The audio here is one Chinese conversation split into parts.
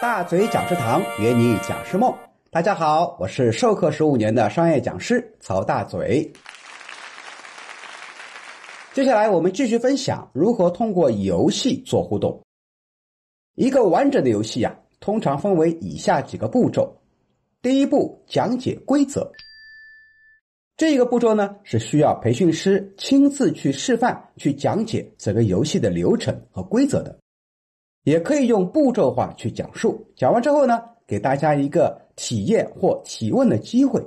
大嘴讲师堂约你讲师梦，大家好，我是授课十五年的商业讲师曹大嘴。接下来我们继续分享如何通过游戏做互动。一个完整的游戏啊，通常分为以下几个步骤。第一步，讲解规则。这个步骤呢，是需要培训师亲自去示范、去讲解整个游戏的流程和规则的。也可以用步骤化去讲述。讲完之后呢，给大家一个体验或提问的机会。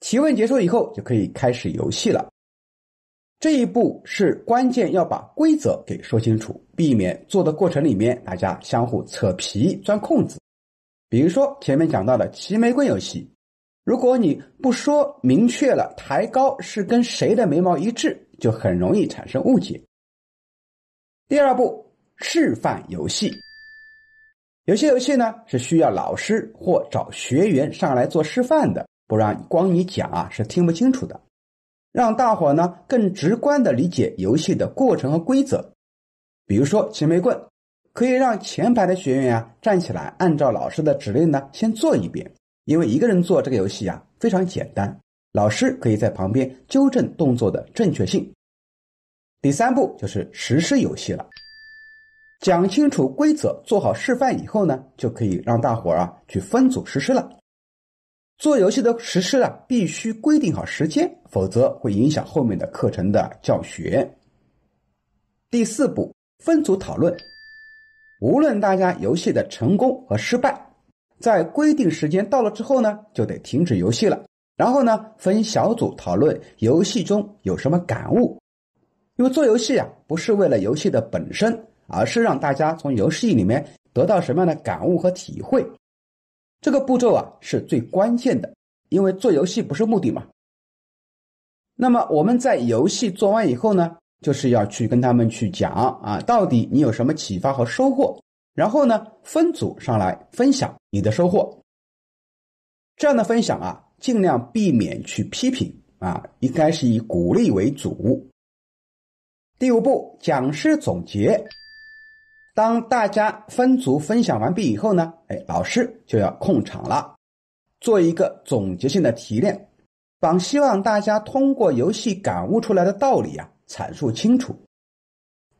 提问结束以后，就可以开始游戏了。这一步是关键，要把规则给说清楚，避免做的过程里面大家相互扯皮、钻空子。比如说前面讲到的齐眉棍游戏，如果你不说明确了抬高是跟谁的眉毛一致，就很容易产生误解。第二步。示范游戏，有些游戏呢是需要老师或找学员上来做示范的，不然光你讲啊是听不清楚的。让大伙呢更直观的理解游戏的过程和规则。比如说齐眉棍，可以让前排的学员啊站起来，按照老师的指令呢先做一遍，因为一个人做这个游戏啊非常简单，老师可以在旁边纠正动作的正确性。第三步就是实施游戏了。讲清楚规则，做好示范以后呢，就可以让大伙儿啊去分组实施了。做游戏的实施啊，必须规定好时间，否则会影响后面的课程的教学。第四步，分组讨论。无论大家游戏的成功和失败，在规定时间到了之后呢，就得停止游戏了。然后呢，分小组讨论游戏中有什么感悟。因为做游戏啊，不是为了游戏的本身。而是让大家从游戏里面得到什么样的感悟和体会，这个步骤啊是最关键的，因为做游戏不是目的嘛。那么我们在游戏做完以后呢，就是要去跟他们去讲啊，到底你有什么启发和收获，然后呢分组上来分享你的收获。这样的分享啊，尽量避免去批评啊，应该是以鼓励为主。第五步，讲师总结。当大家分组分享完毕以后呢，哎，老师就要控场了，做一个总结性的提炼，把希望大家通过游戏感悟出来的道理啊阐述清楚。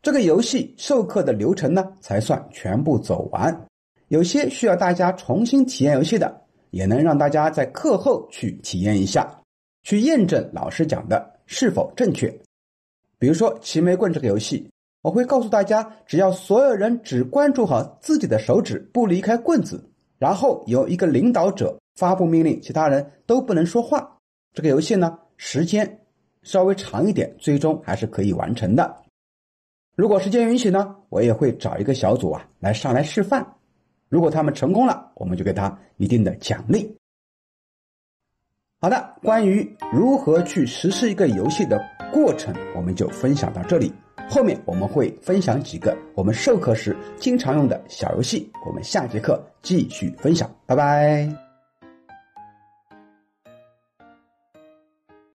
这个游戏授课的流程呢才算全部走完。有些需要大家重新体验游戏的，也能让大家在课后去体验一下，去验证老师讲的是否正确。比如说齐眉棍这个游戏。我会告诉大家，只要所有人只关注好自己的手指，不离开棍子，然后由一个领导者发布命令，其他人都不能说话。这个游戏呢，时间稍微长一点，最终还是可以完成的。如果时间允许呢，我也会找一个小组啊来上来示范。如果他们成功了，我们就给他一定的奖励。好的，关于如何去实施一个游戏的过程，我们就分享到这里。后面我们会分享几个我们授课时经常用的小游戏，我们下节课继续分享，拜拜。